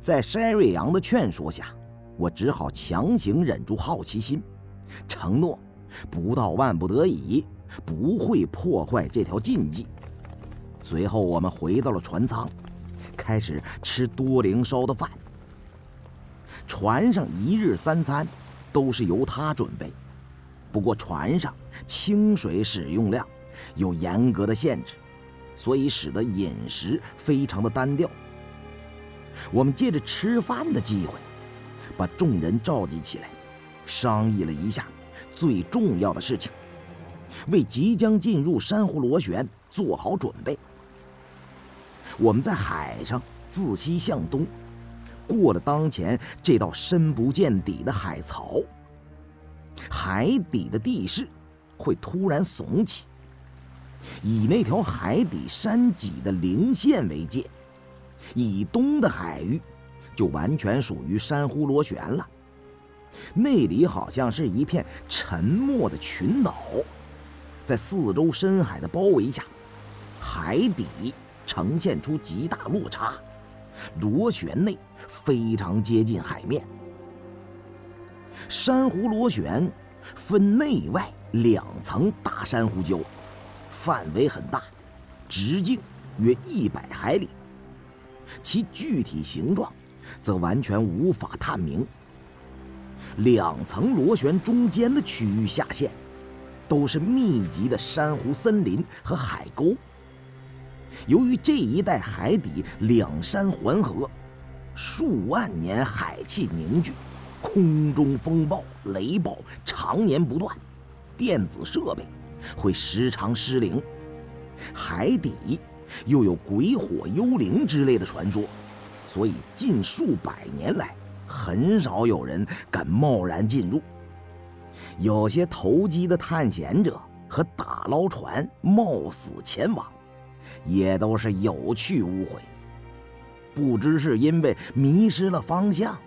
在筛瑞阳的劝说下，我只好强行忍住好奇心，承诺不到万不得已不会破坏这条禁忌。随后，我们回到了船舱，开始吃多灵烧的饭。船上一日三餐都是由他准备，不过船上清水使用量有严格的限制，所以使得饮食非常的单调。我们借着吃饭的机会，把众人召集起来，商议了一下最重要的事情，为即将进入珊瑚螺旋做好准备。我们在海上自西向东，过了当前这道深不见底的海槽，海底的地势会突然耸起，以那条海底山脊的零线为界。以东的海域，就完全属于珊瑚螺旋了。那里好像是一片沉默的群岛，在四周深海的包围下，海底呈现出极大落差，螺旋内非常接近海面。珊瑚螺旋分内外两层大珊瑚礁，范围很大，直径约一百海里。其具体形状，则完全无法探明。两层螺旋中间的区域下陷，都是密集的珊瑚森林和海沟。由于这一带海底两山环合，数万年海气凝聚，空中风暴、雷暴常年不断，电子设备会时常失灵，海底。又有鬼火幽灵之类的传说，所以近数百年来很少有人敢贸然进入。有些投机的探险者和打捞船冒死前往，也都是有去无回。不知是因为迷失了方向，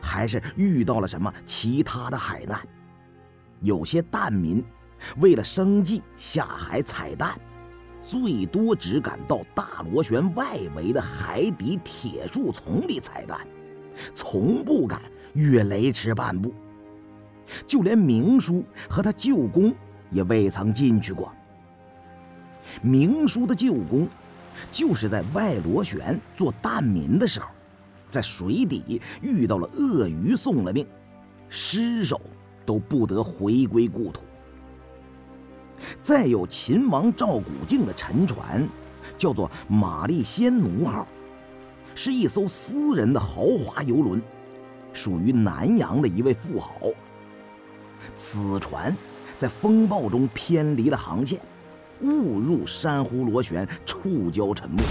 还是遇到了什么其他的海难。有些蛋民为了生计下海采蛋。最多只敢到大螺旋外围的海底铁树丛里采蛋，从不敢越雷池半步。就连明叔和他舅公也未曾进去过。明叔的舅公，就是在外螺旋做蛋民的时候，在水底遇到了鳄鱼，送了命，尸首都不得回归故土。再有秦王赵古静的沉船，叫做“玛丽仙奴号”，是一艘私人的豪华游轮，属于南洋的一位富豪。此船在风暴中偏离了航线，误入珊瑚螺旋，触礁沉没。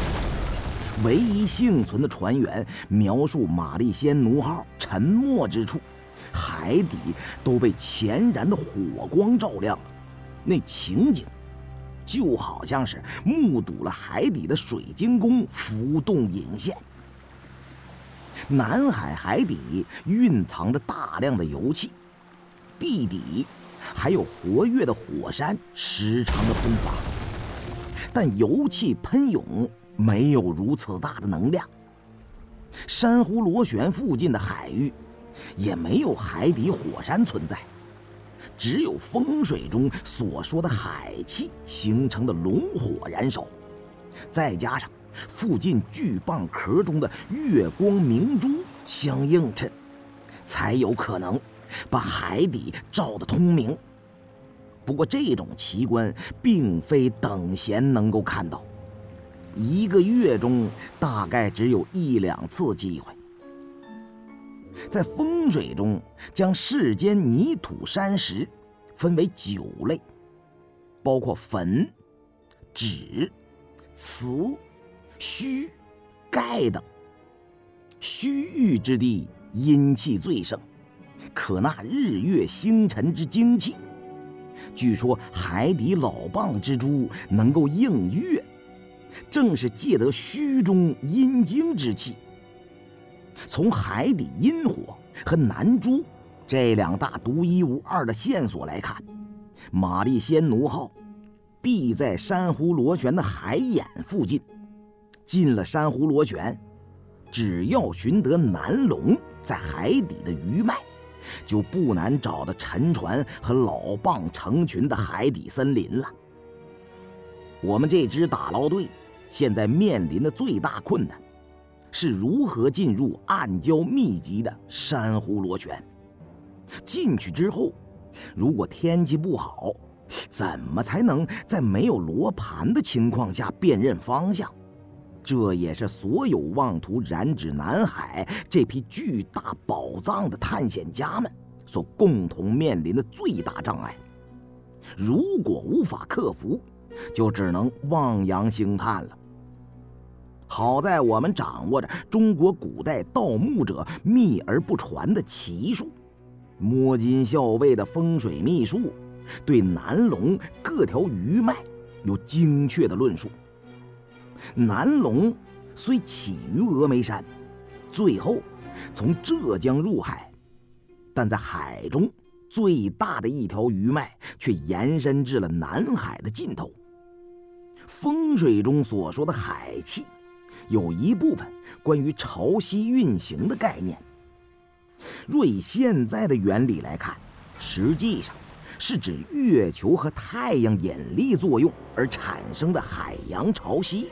唯一幸存的船员描述，“玛丽仙奴号”沉没之处，海底都被潜燃的火光照亮了。那情景，就好像是目睹了海底的水晶宫浮动引线。南海海底蕴藏着大量的油气，地底还有活跃的火山时常的喷发，但油气喷涌没有如此大的能量。珊瑚螺旋附近的海域，也没有海底火山存在。只有风水中所说的海气形成的龙火燃烧，再加上附近巨蚌壳中的月光明珠相映衬，才有可能把海底照得通明。不过这种奇观并非等闲能够看到，一个月中大概只有一两次机会。在风水中，将世间泥土山石分为九类，包括坟、纸、瓷、虚、钙等。虚域之地阴气最盛，可纳日月星辰之精气。据说海底老蚌之珠能够映月，正是借得虚中阴精之气。从海底阴火和南珠这两大独一无二的线索来看，玛丽仙奴号必在珊瑚螺旋的海眼附近。进了珊瑚螺旋，只要寻得南龙在海底的余脉，就不难找到沉船和老蚌成群的海底森林了。我们这支打捞队现在面临的最大困难，是如何进入暗礁密集的珊瑚螺旋。进去之后，如果天气不好，怎么才能在没有罗盘的情况下辨认方向？这也是所有妄图染指南海这批巨大宝藏的探险家们所共同面临的最大障碍。如果无法克服，就只能望洋兴叹了。好在我们掌握着中国古代盗墓者秘而不传的奇术，摸金校尉的风水秘术，对南龙各条鱼脉有精确的论述。南龙虽起于峨眉山，最后从浙江入海，但在海中最大的一条鱼脉却延伸至了南海的尽头。风水中所说的海气，有一部分关于潮汐运行的概念。若以现在的原理来看，实际上是指月球和太阳引力作用而产生的海洋潮汐。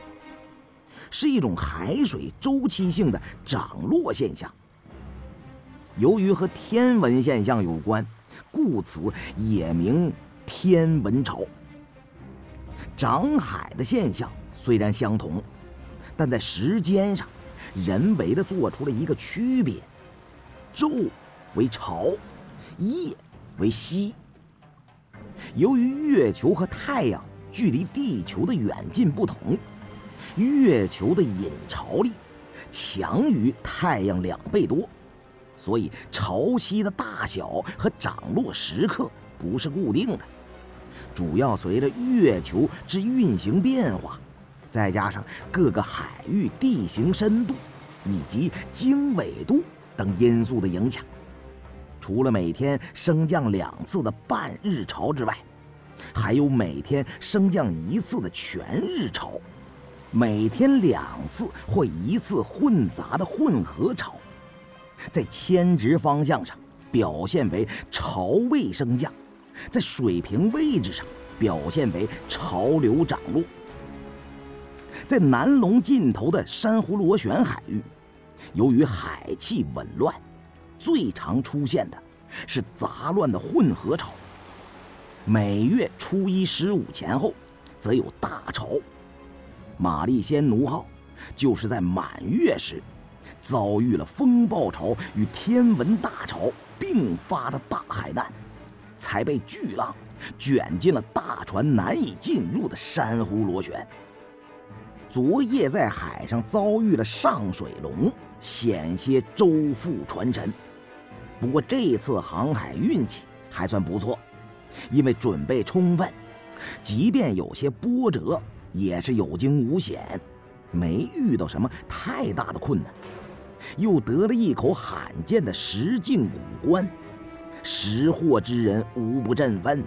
是一种海水周期性的涨落现象。由于和天文现象有关，故此也名天文潮。涨海的现象虽然相同，但在时间上，人为的做出了一个区别：昼为潮，夜为夕。由于月球和太阳距离地球的远近不同。月球的引潮力强于太阳两倍多，所以潮汐的大小和涨落时刻不是固定的，主要随着月球之运行变化，再加上各个海域地形深度以及经纬度等因素的影响。除了每天升降两次的半日潮之外，还有每天升降一次的全日潮。每天两次或一次混杂的混合潮，在偏值方向上表现为潮位升降，在水平位置上表现为潮流涨落。在南龙尽头的珊瑚螺旋海域，由于海气紊乱，最常出现的是杂乱的混合潮。每月初一、十五前后，则有大潮。玛丽仙奴号就是在满月时，遭遇了风暴潮与天文大潮并发的大海难，才被巨浪卷进了大船难以进入的珊瑚螺旋。昨夜在海上遭遇了上水龙，险些周覆船沉。不过这次航海运气还算不错，因为准备充分，即便有些波折。也是有惊无险，没遇到什么太大的困难，又得了一口罕见的石境古棺，识货之人无不振奋呐。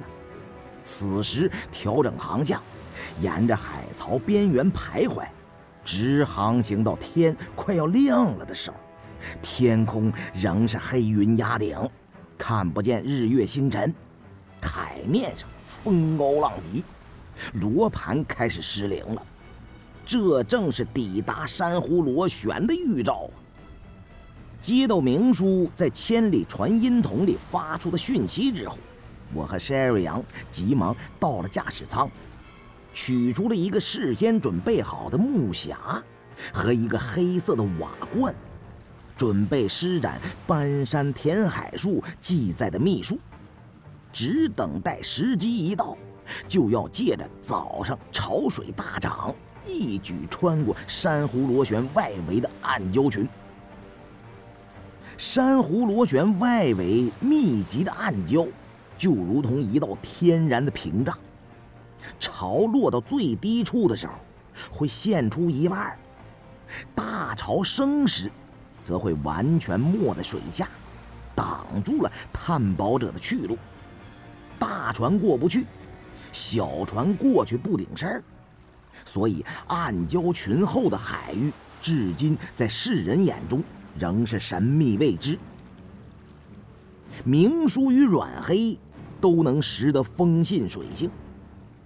此时调整航向，沿着海槽边缘徘徊，直航行到天快要亮了的时候，天空仍是黑云压顶，看不见日月星辰，海面上风高浪急。罗盘开始失灵了，这正是抵达珊瑚螺旋的预兆啊！接到明叔在千里传音筒里发出的讯息之后，我和 Sherry 杨急忙到了驾驶舱，取出了一个事先准备好的木匣和一个黑色的瓦罐，准备施展搬山填海术记载的秘术，只等待时机一到。就要借着早上潮水大涨，一举穿过珊瑚螺旋外围的暗礁群。珊瑚螺旋外围密集的暗礁，就如同一道天然的屏障。潮落到最低处的时候，会现出一半；大潮升时，则会完全没在水下，挡住了探宝者的去路。大船过不去。小船过去不顶事儿，所以暗礁群后的海域至今在世人眼中仍是神秘未知。明叔与软黑都能识得风信水性，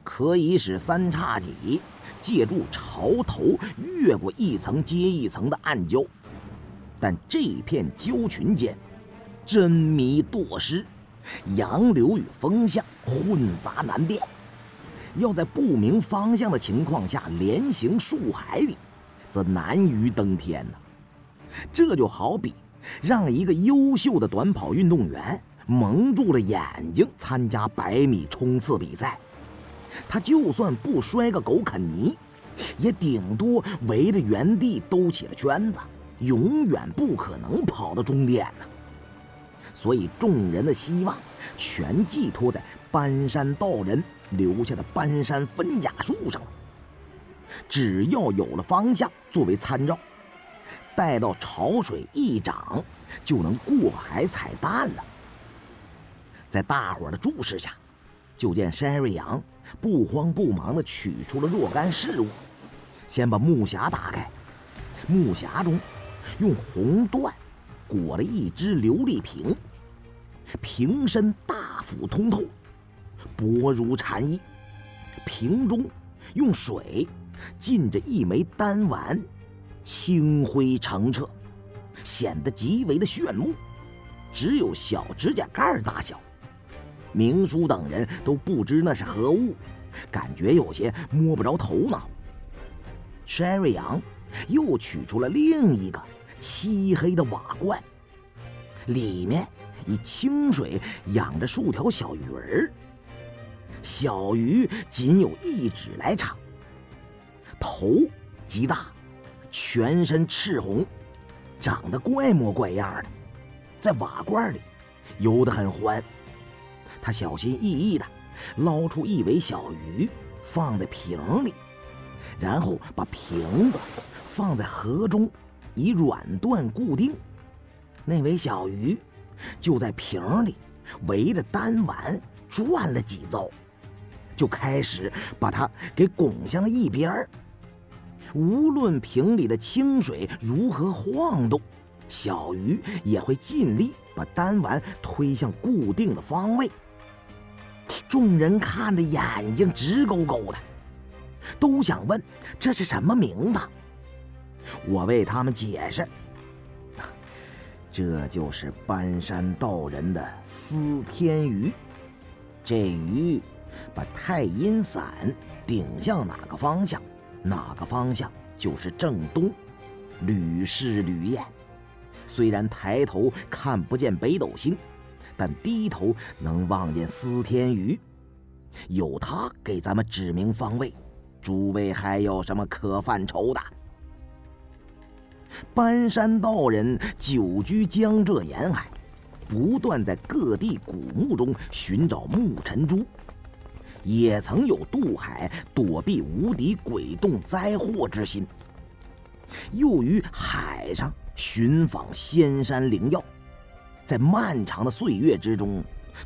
可以使三叉戟借助潮头越过一层接一层的暗礁，但这片礁群间真迷多失，洋流与风向混杂难辨，要在不明方向的情况下连行数海里，则难于登天呐。这就好比让一个优秀的短跑运动员蒙住了眼睛参加百米冲刺比赛，他就算不摔个狗啃泥，也顶多围着原地兜起了圈子，永远不可能跑到终点呢。所以众人的希望全寄托在搬山道人留下的搬山分甲术上了。只要有了方向作为参照，待到潮水一涨，就能过海采蛋了。在大伙的注视下，就见山瑞阳不慌不忙地取出了若干事物，先把木匣打开，木匣中用红缎裹了一只琉璃瓶，瓶身大腹通透，薄如蝉翼，瓶中用水浸着一枚丹丸，清辉澄澈，显得极为的炫目，只有小指甲盖大小。明叔等人都不知那是何物，感觉有些摸不着头脑。山瑞阳又取出了另一个漆黑的瓦罐，里面以清水养着数条小鱼儿，小鱼仅有一指来长，头极大，全身赤红，长得怪模怪样的，在瓦罐里游得很欢。他小心翼翼地捞出一尾小鱼，放在瓶里，然后把瓶子放在河中，以软缎固定。那尾小鱼就在瓶里围着丹丸转了几遭，就开始把它给拱向了一边儿。无论瓶里的清水如何晃动，小鱼也会尽力把丹丸推向固定的方位。众人看的眼睛直勾勾的，都想问这是什么名堂。我为他们解释，这就是搬山道人的司天鱼。这鱼把太阴伞顶向哪个方向，哪个方向就是正东，屡试屡验。虽然抬头看不见北斗星。但低头能望见司天鱼，有他给咱们指明方位，诸位还有什么可犯愁的？搬山道人久居江浙沿海，不断在各地古墓中寻找木尘珠，也曾有渡海躲避无敌鬼洞灾祸之心，又于海上寻访仙山灵药。在漫长的岁月之中，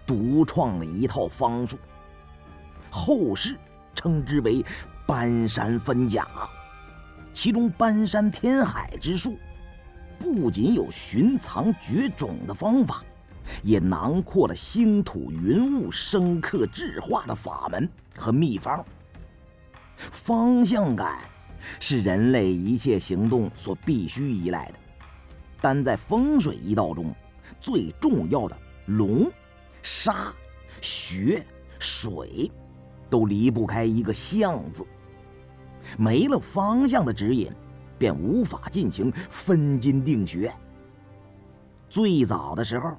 独创了一套方术，后世称之为“搬山分甲”。其中“搬山填海”之术，不仅有寻藏绝种的方法，也囊括了星土云雾生克制化的法门和秘方。方向感是人类一切行动所必须依赖的，但在风水一道中。最重要的龙、沙、穴、水，都离不开一个“象”字。没了方向的指引，便无法进行分金定穴。最早的时候，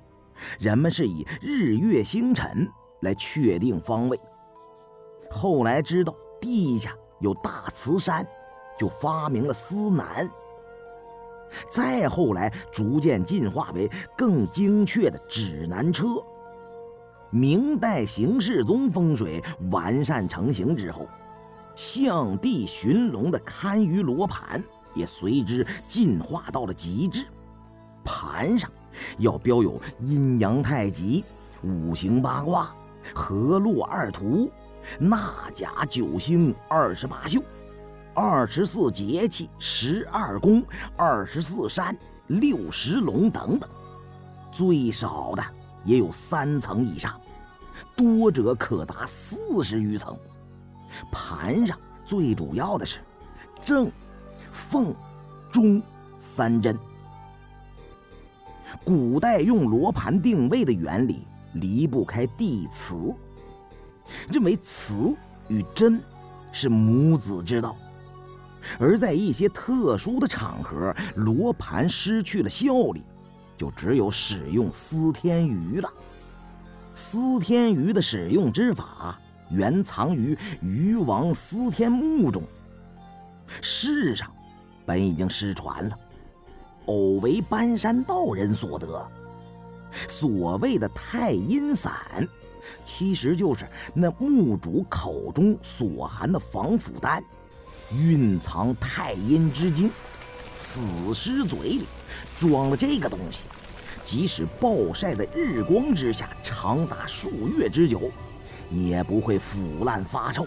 人们是以日月星辰来确定方位。后来知道地下有大磁山，就发明了司南。再后来，逐渐进化为更精确的指南车。明代形世宗风水完善成型之后，象地寻龙的堪舆罗盘也随之进化到了极致。盘上要标有阴阳太极、五行八卦、河洛二图、纳甲九星二十八宿，二十四节气、十二宫、二十四山、六十龙等等，最少的也有三层以上，多者可达四十余层。盘上最主要的是正、凤、中三针。古代用罗盘定位的原理离不开地磁，认为磁与真是母子之道。而在一些特殊的场合，罗盘失去了效力，就只有使用司天鱼了。司天鱼的使用之法原藏于鱼王司天墓中，世上本已经失传了。偶为搬山道人所得。所谓的太阴伞，其实就是那墓主口中所含的防腐丹，蕴藏太阴之精。死尸嘴里装了这个东西，即使暴晒在日光之下长达数月之久，也不会腐烂发臭，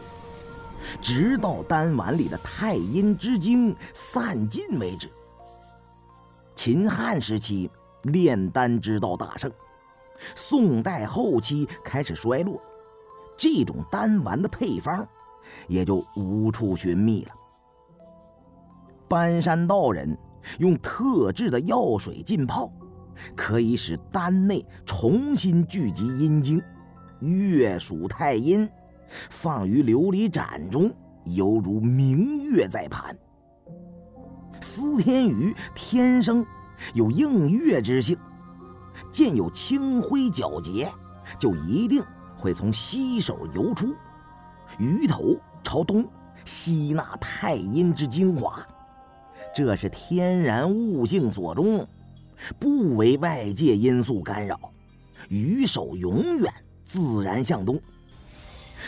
直到丹丸里的太阴之精散尽为止。秦汉时期，炼丹之道大盛；宋代后期开始衰落，这种丹丸的配方也就无处寻觅了。搬山道人用特制的药水浸泡，可以使丹内重新聚集阴精，月属太阴，放于琉璃盏中，犹如明月在盘。司天鱼天生有映月之性，见有清辉皎洁，就一定会从西首游出，鱼头朝东，吸纳太阴之精华。这是天然物性所中，不为外界因素干扰，鱼首永远自然向东。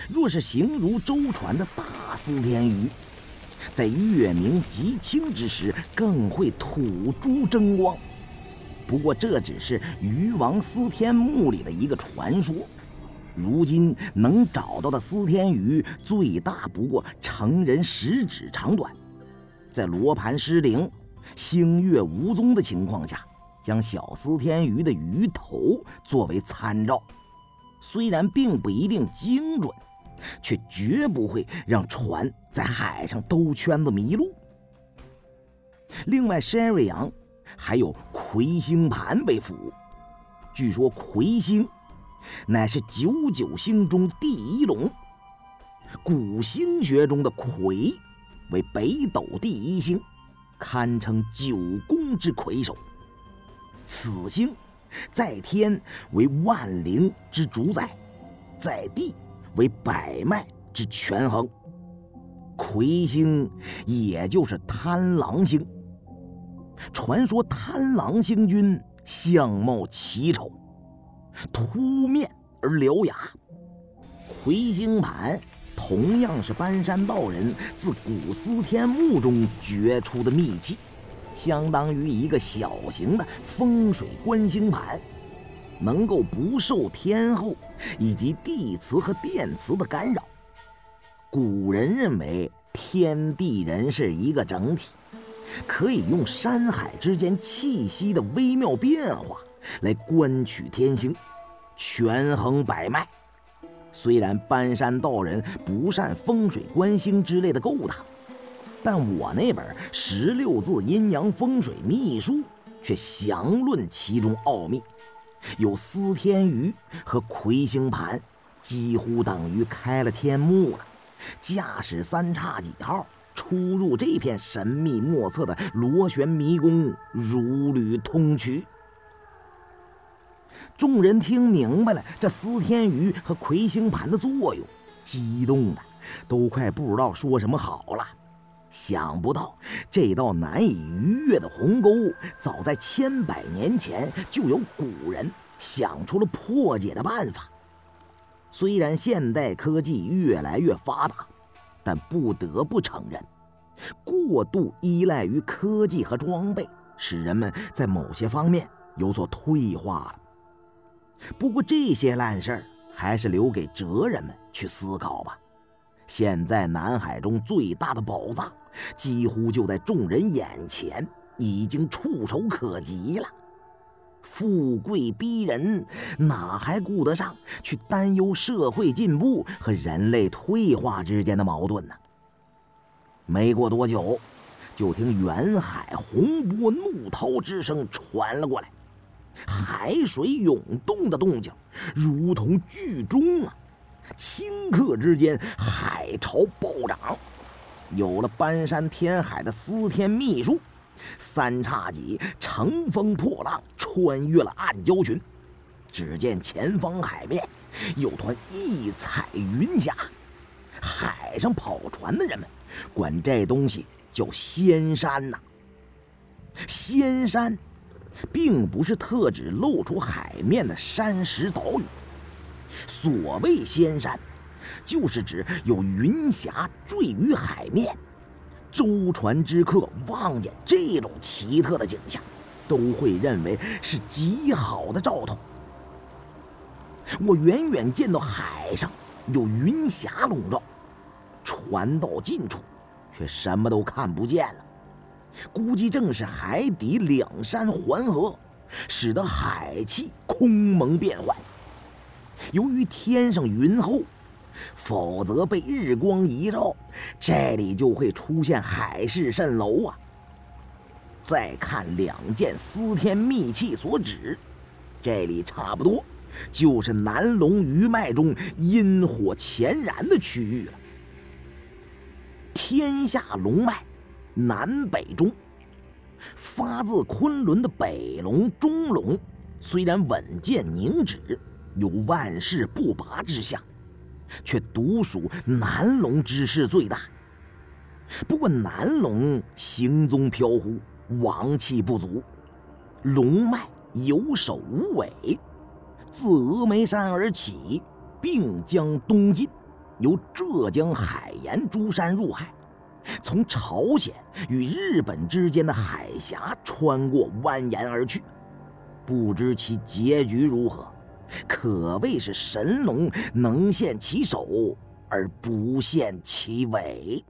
若是形如舟船的大司天鱼。在月明极清之时，更会吐珠争光。不过这只是鱼王司天墓里的一个传说。如今能找到的司天鱼，最大不过成人食指长短。在罗盘失灵、星月无踪的情况下，将小司天鱼的鱼头作为参照，虽然并不一定精准。却绝不会让船在海上兜圈子迷路。另外，山瑞阳还有魁星盘为辅。据说魁星乃是九九星中第一龙，古星学中的魁为北斗第一星，堪称九宫之魁首。此星在天为万灵之主宰，在地。为百脉之权衡，魁星也就是贪狼星。传说贪狼星君相貌奇丑，凸面而獠牙。魁星盘同样是搬山道人自古司天墓中掘出的秘器，相当于一个小型的风水观星盘。能够不受天后以及地磁和电磁的干扰。古人认为天地人是一个整体，可以用山海之间气息的微妙变化来观取天星，权衡百脉。虽然搬山道人不善风水观星之类的勾当，但我那本十六字阴阳风水秘书却详论其中奥秘。有司天鱼和魁星盘，几乎等于开了天幕了。驾驶三叉戟号出入这片神秘莫测的螺旋迷宫，如履通衢。众人听明白了这司天鱼和魁星盘的作用，激动的都快不知道说什么好了。想不到这道难以逾越的鸿沟，早在千百年前就有古人想出了破解的办法。虽然现代科技越来越发达，但不得不承认，过度依赖于科技和装备，使人们在某些方面有所退化了。不过这些烂事儿，还是留给哲人们去思考吧。现在南海中最大的宝藏，几乎就在众人眼前，已经触手可及了。富贵逼人，哪还顾得上去担忧社会进步和人类退化之间的矛盾呢？没过多久，就听远海洪波怒涛之声传了过来，海水涌动的动静，如同剧中啊。顷刻之间，海潮暴涨，有了搬山填海的司天秘术，三叉戟乘风破浪，穿越了暗礁群。只见前方海面有团异彩云霞，海上跑船的人们管这东西叫仙山呐。仙山，并不是特指露出海面的山石岛屿。所谓仙山，就是指有云霞坠于海面，舟船之客望见这种奇特的景象，都会认为是极好的兆头。我远远见到海上有云霞笼罩，船到近处，却什么都看不见了。估计正是海底两山环合，使得海气空蒙变幻。由于天上云厚，否则被日光一照，这里就会出现海市蜃楼啊！再看两件司天秘器所指，这里差不多就是南龙余脉中阴火潜然的区域了。天下龙脉，南北中，发自昆仑的北龙、中龙，虽然稳健凝止。有万世不拔之象，却独属南龙之势最大。不过南龙行踪飘忽，王气不足，龙脉有首无尾，自峨眉山而起，并将东进，由浙江海盐诸山入海，从朝鲜与日本之间的海峡穿过蜿蜒而去，不知其结局如何。可谓是神龙能现其首而不现其尾。